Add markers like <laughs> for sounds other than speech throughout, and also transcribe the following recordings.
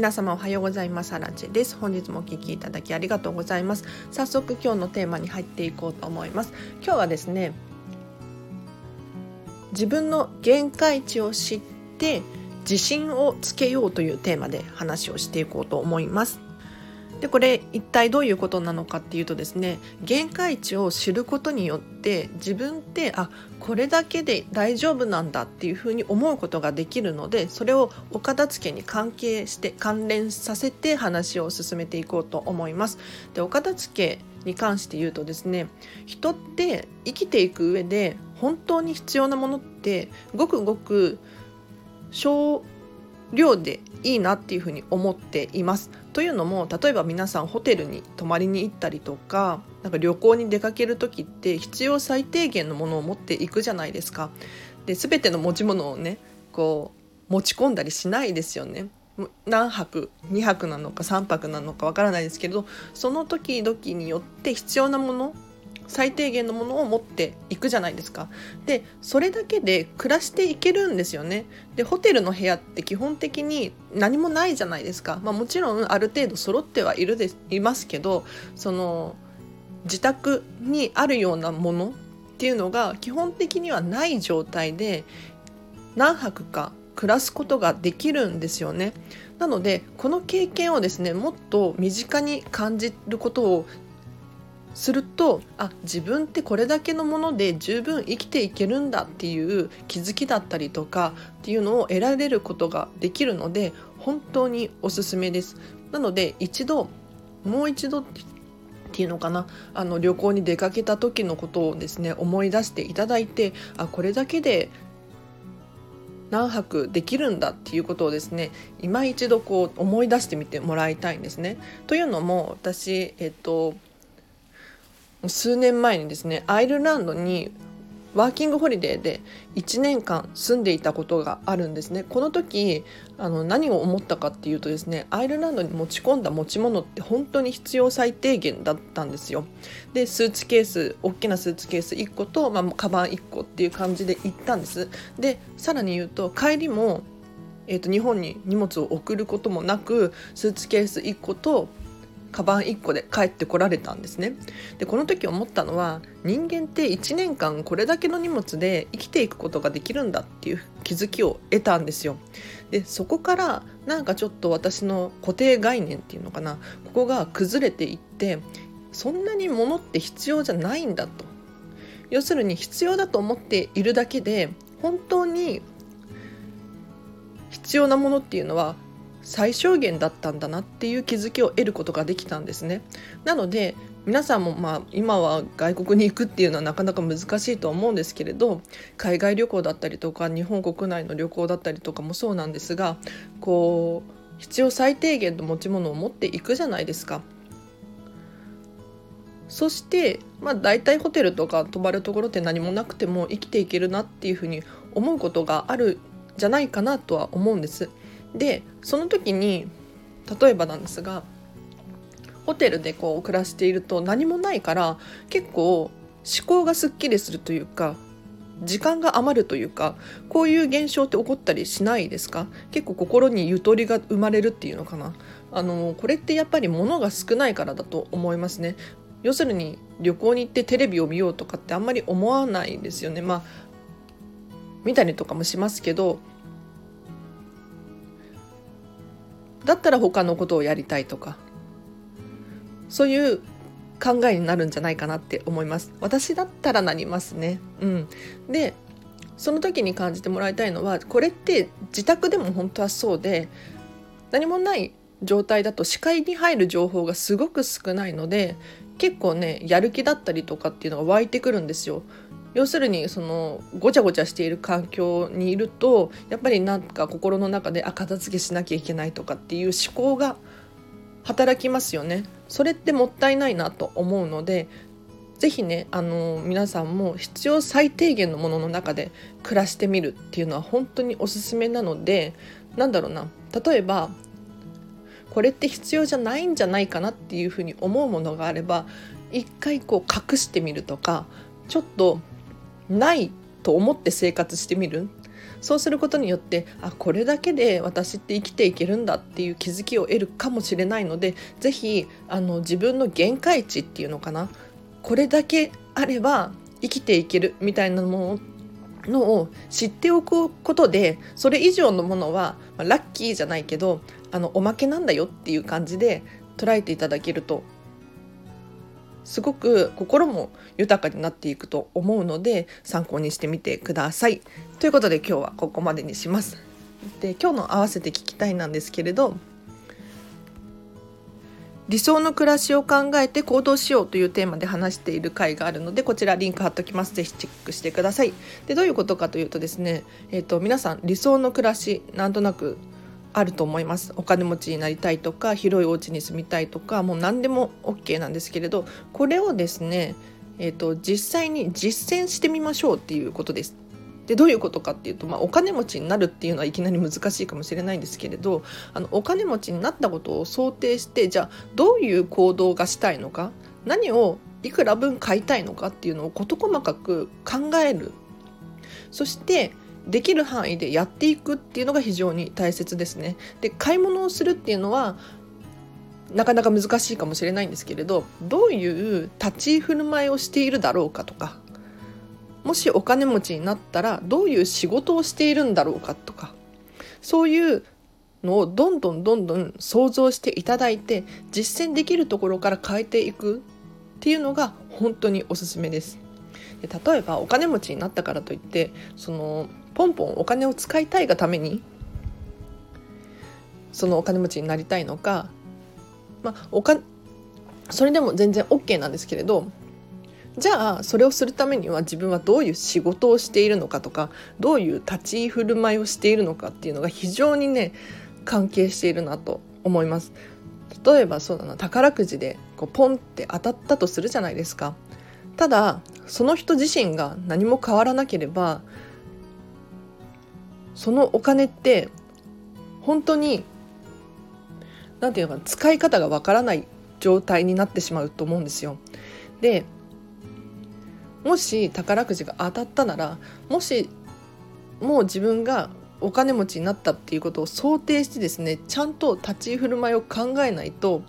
皆様おはようございます。アラチェです。本日もお聞きいただきありがとうございます。早速今日のテーマに入っていこうと思います。今日はですね自分の限界値を知って自信をつけようというテーマで話をしていこうと思います。でこれ一体どういうことなのかっていうとですね限界値を知ることによって自分ってあこれだけで大丈夫なんだっていうふうに思うことができるのでそれをお片付けに関係して関連させて話を進めていこうと思います。でお片付けに関して言うとですね人って生きていく上で本当に必要なものってごくごく少量でいいなっていうふうに思っています。というのも例えば皆さんホテルに泊まりに行ったりとかなんか旅行に出かける時って必要最低限のものを持っていくじゃないですか。で全ての持ち物をねこう持ち込んだりしないですよね。何泊2泊なのか3泊なのかわからないですけどその時々によって必要なもの最低限のものを持っていくじゃないですか。でそれだけで暮らしていけるんですよね。でホテルの部屋って基本的に何もないじゃないですか、まあ、もちろんある程度揃ってはいるでいますけどその自宅にあるようなものっていうのが基本的にはない状態で何泊か暮らすことができるんですよね。なのでこの経験をですねもっと身近に感じることをするとあ自分ってこれだけのもので十分生きていけるんだっていう気づきだったりとかっていうのを得られることができるので本当におすすめです。なので一度もう一度っていうのかな？あの旅行に出かけた時のことをですね思い出していただいてあこれだけで何泊できるんだっていうことをですね今一度こう思い出してみてもらいたいんですね。というのも私、えっと、数年前にですねアイルランドにワーキングホリデーで1年間住んでいたことがあるんですね。この時あの何を思ったかっていうとですねアイルランドに持ち込んだ持ち物って本当に必要最低限だったんですよ。でスーツケース大きなスーツケース1個と、まあ、カバン1個っていう感じで行ったんです。でさらに言うと帰りもえーと日本に荷物を送ることもなくスーツケース1個とカバン1個で帰ってこられたんですね。でこの時思ったのは人間って1年間これだけの荷物で生きていくことができるんだっていう気づきを得たんですよ。でそこからなんかちょっと私の固定概念っていうのかな。ここが崩れていってそんなに物って必要じゃないんだと。要するに必要だと思っているだけで本当に必要なものっていうのは最小限だったんだなっていう気づきを得ることができたんですね。なので皆さんもまあ今は外国に行くっていうのはなかなか難しいと思うんですけれど海外旅行だったりとか日本国内の旅行だったりとかもそうなんですがこう必要最低限の持ち物を持っていくじゃないですか。そして、まあ、大体ホテルとか泊まるところって何もなくても生きていけるなっていうふうに思うことがあるじゃないかなとは思うんです。でその時に例えばなんですがホテルでこう暮らしていると何もないから結構思考がすっきりするというか時間が余るというかこういう現象って起こったりしないですか？結構心にゆとりが生まれるっていうのかな？あのこれってやっぱり物が少ないからだと思いますね。要するに旅行に行ってテレビを見ようとかってあんまり思わないですよね。まあ見たりとかもしますけどだったら他のことをやりたいとかそういう考えになるんじゃないかなって思います。私だったらなりますね。うん。でその時に感じてもらいたいのはこれって自宅でも本当はそうで何もない状態だと視界に入る情報がすごく少ないので結構ねやる気だったりとかっていうのが湧いてくるんですよ。要するにそのごちゃごちゃしている環境にいるとやっぱりなんか心の中であ片付けしなきゃいけないとかっていう思考が働きますよね。それってもったいないなと思うので是非ねあの皆さんも必要最低限のものの中で暮らしてみるっていうのは本当におすすめなのでなんだろうな。例えばこれって必要じゃないんじゃないかなっていうふうに思うものがあれば一回こう隠してみるとかちょっとないと思って生活してみる？そうすることによってあこれだけで私って生きていけるんだっていう気づきを得るかもしれないので是非あの自分の限界値っていうのかな？これだけあれば生きていけるみたいなものを知っておくことでそれ以上のものは、まあ、ラッキーじゃないけどあのおまけなんだよっていう感じで捉えていただけるとすごく心も豊かになっていくと思うので参考にしてみてください。ということで今日はここまでにします。で今日の合わせて聞きたいなんですけれど理想の暮らしを考えて行動しようというテーマで話している回があるのでこちらリンク貼っときますぜひチェックしてくださいでどういうことかというとですね、えーと、皆さん理想の暮らしなんとなくあると思います。お金持ちになりたいとか広いお家に住みたいとかもう何でも OK なんですけれどこれをですね、えーと実際に実践してみましょうっていうことです。でどういうことかっていうと、まあ、お金持ちになるっていうのはいきなり難しいかもしれないんですけれどあのお金持ちになったことを想定してじゃあどういう行動がしたいのか何をいくら分買いたいのかっていうのを事細かく考える。そしてできる範囲でやっていくっていうのが非常に大切ですね。で買い物をするっていうのはなかなか難しいかもしれないんですけれどどういう立ち居振る舞いをしているだろうかとかもしお金持ちになったらどういう仕事をしているんだろうかとかそういうのをどんどんどんどん想像していただいて実践できるところから変えていくっていうのが本当におすすめです。で例えばお金持ちになったからといってそのポンポンお金を使いたいがためにそのお金持ちになりたいのか、まあ、おかそれでも全然 OK なんですけれどじゃあそれをするためには自分はどういう仕事をしているのかとかどういう立ち居振る舞いをしているのかっていうのが非常にね関係しているなと思います。例えばそうだな宝くじでこうポンって当たったとするじゃないですか。ただその人自身が何も変わらなければそのお金って本当に何て言うのか使い方がわからない状態になってしまうと思うんですよ。でもし宝くじが当たったならもしもう自分がお金持ちになったっていうことを想定してですねちゃんと立ち居振る舞いを考えないと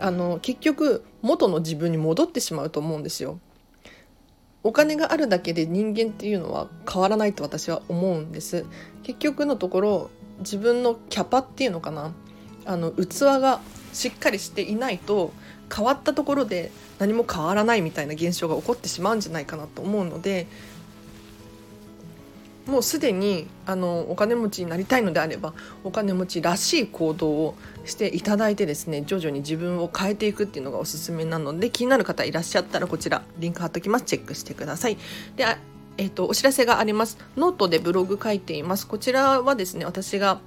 あの結局元の自分に戻ってしまうと思うんですよ。お金があるだけで人間っていうのは変わらないと私は思うんです。結局のところ自分のキャパっていうのかな。あの器がしっかりしていないと変わったところで何も変わらないみたいな現象が起こってしまうんじゃないかなと思うのでもうすでにあのお金持ちになりたいのであればお金持ちらしい行動をしていただいてですね徐々に自分を変えていくっていうのがおすすめなので気になる方いらっしゃったらこちらリンク貼っときます。チェックしてください。でえーと、とお知らせがあります。ノートでブログ書いています。こちらはですね私が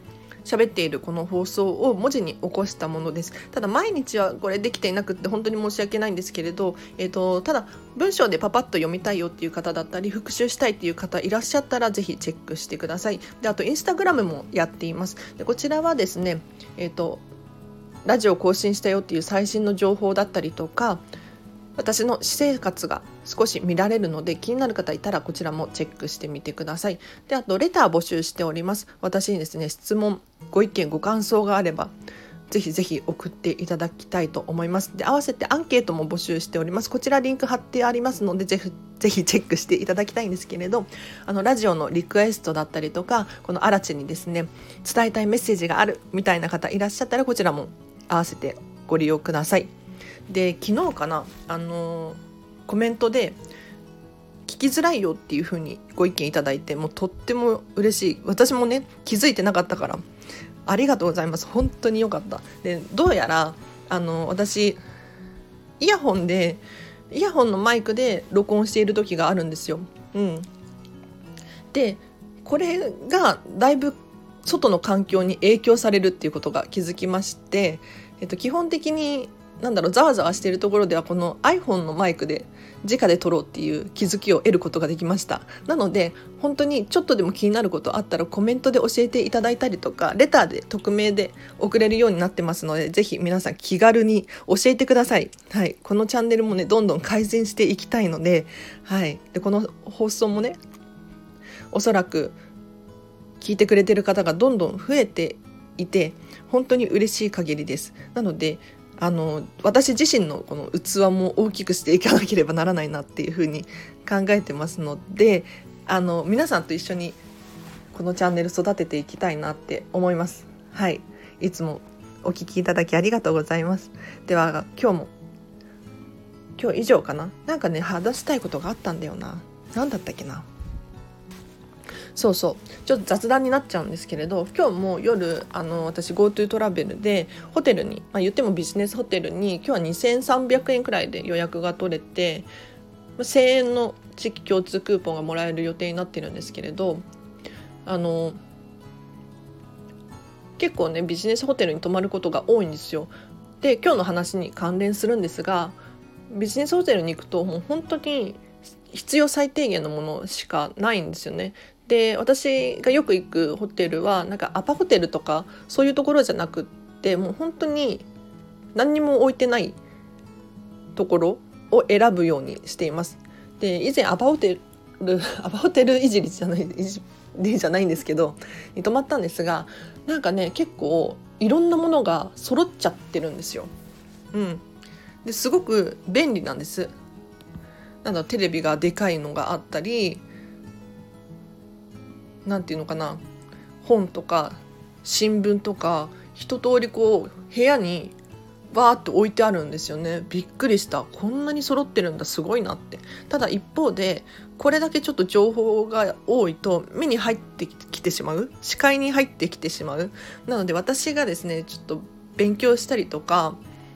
喋っているこの放送を文字に起こしたものです。ただ毎日はこれできていなくって本当に申し訳ないんですけれど、えーと、ただ文章でパパッと読みたいよっていう方だったり復習したいっていう方いらっしゃったらぜひチェックしてください。であとインスタグラムもやっています。でこちらはですねえっ、ー、とラジオ更新したよっていう最新の情報だったりとか私の私生活が少し見られるので気になる方いたらこちらもチェックしてみてください。であとレター募集しております。私にですね質問ご意見ご感想があればぜひぜひ送っていただきたいと思います。で合わせてアンケートも募集しております。こちらリンク貼ってありますのでぜひぜひチェックしていただきたいんですけれどあのラジオのリクエストだったりとかこのアラチにですね伝えたいメッセージがあるみたいな方いらっしゃったらこちらも合わせてご利用ください。で昨日かなあのコメントで聞きづらいよっていう風にご意見いただいてもうとっても嬉しい。私もね気づいてなかったからありがとうございます。本当に良かった。でどうやらあの私イヤホンでイヤホンのマイクで録音している時があるんですよ。うん、でこれがだいぶ外の環境に影響されるっていうことが気づきまして、えっと、基本的になんだろうざわざわしているところではこの iPhone のマイクで直で撮ろうっていう気づきを得ることができました。なので本当にちょっとでも気になることあったらコメントで教えていただいたりとかレターで匿名で送れるようになってますのでぜひ皆さん気軽に教えてください。はい。このチャンネルもねどんどん改善していきたいのではい。でこの放送もねおそらく聞いてくれてる方がどんどん増えていて本当に嬉しい限りです。なのであの私自身のこの器も大きくしていかなければならないなっていうふうに考えてますのであの皆さんと一緒にこのチャンネル育てていきたいなって思います。はい。いつもお聞きいただきありがとうございます。では今日も今日以上かな？なんかね話したいことがあったんだよな。何だったっけな？そうそうちょっと雑談になっちゃうんですけれど今日も夜あの私 GoTo トラベルでホテルに、まあ、言ってもビジネスホテルに今日は2300円くらいで予約が取れて1000円の地域共通クーポンがもらえる予定になってるんですけれどあの結構ねビジネスホテルに泊まることが多いんですよ。で今日の話に関連するんですがビジネスホテルに行くともう本当に必要最低限のものしかないんですよね。で私がよく行くホテルはなんかアパホテルとかそういうところじゃなくってもう本当に何にも置いてないところを選ぶようにしています。で以前アパホテル <laughs> アパホテルいじりじゃないいじりじゃないんですけどに泊まったんですがなんかね結構いろんなものが揃っちゃってるんですよ。うん、ですごく便利なんです。なんだテレビがでかいのがあったり何て言うのかな本とか新聞とか一通りこう部屋にバーッと置いてあるんですよね。びっくりした。こんなに揃ってるんだ。すごいなって。ただ一方でこれだけちょっと情報が多いと目に入ってきてしまう。視界に入ってきてしまう。なので私がですねちょっと勉強したりとか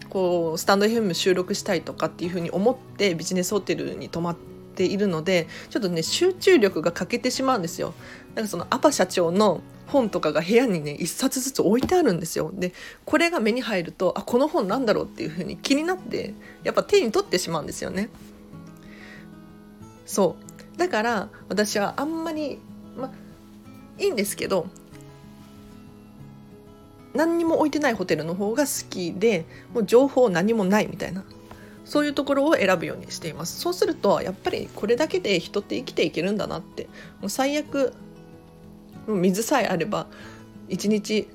こうスタンド FM 収録したいとかっていうふうに思ってビジネスホテルに泊まってているのでちょっとね集中力が欠けてしまうんですよ。なんかそのアパ社長の本とかが部屋にね一冊ずつ置いてあるんですよ。でこれが目に入るとあこの本なんだろうっていう風に気になってやっぱ手に取ってしまうんですよね。そう。だから私はあんまりまいいんですけど何にも置いてないホテルの方が好きでもう情報何もないみたいな。そういうところを選ぶようにしています。そうするとやっぱりこれだけで人って生きていけるんだなって。もう最悪水さえあれば一日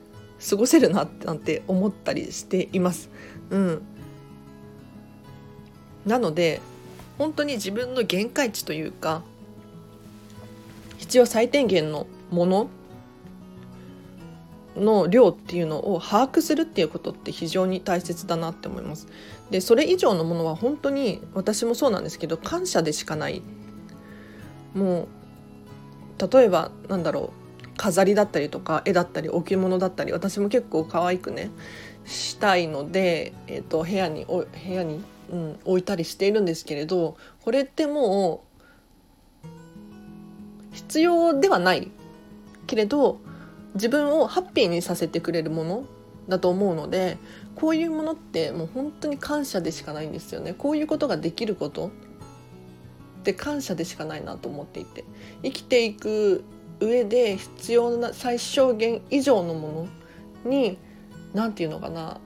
過ごせるななんて思ったりしています。うん、なので本当に自分の限界値というか必要最低限のものの量っていうのを把握するっていうことって非常に大切だなって思います。でそれ以上のものは本当に私もそうなんですけど感謝でしかない。もう例えばなんだろう飾りだったりとか絵だったり置物だったり私も結構可愛くねしたいので、えーと、部屋にお部屋に、うん、置いたりしているんですけれどこれってもう必要ではないけれど自分をハッピーにさせてくれるものだと思うのでこういうものってもう本当に感謝でしかないんですよね。こういうことができることって感謝でしかないなと思っていて。生きていく上で必要な最小限以上のものに何て言うのかな。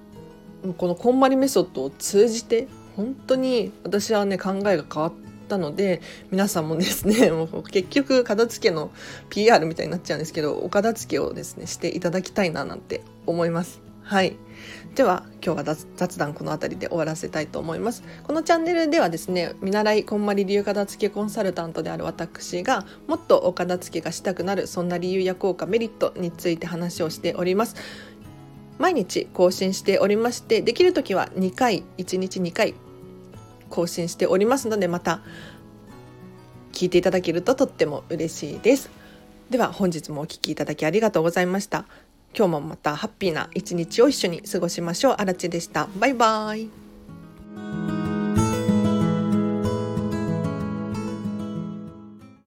このこんまりメソッドを通じて本当に私はね考えが変わったので皆さんもですね <laughs> もう結局片付けの PR みたいになっちゃうんですけどお片付けをですねしていただきたいななんて思います。はい。では今日は雑談この辺りで終わらせたいと思います。このチャンネルではですね見習いこんまり流片付けコンサルタントである私がもっとお片付けがしたくなるそんな理由や効果メリットについて話をしております。毎日更新しておりましてできる時は2回1日2回更新しておりますのでまた聞いていただけるととっても嬉しいですでは本日もお聴きいただきありがとうございました今日もまたハッピーな一日を一緒に過ごしましょう。あらちでした。バイバーイ。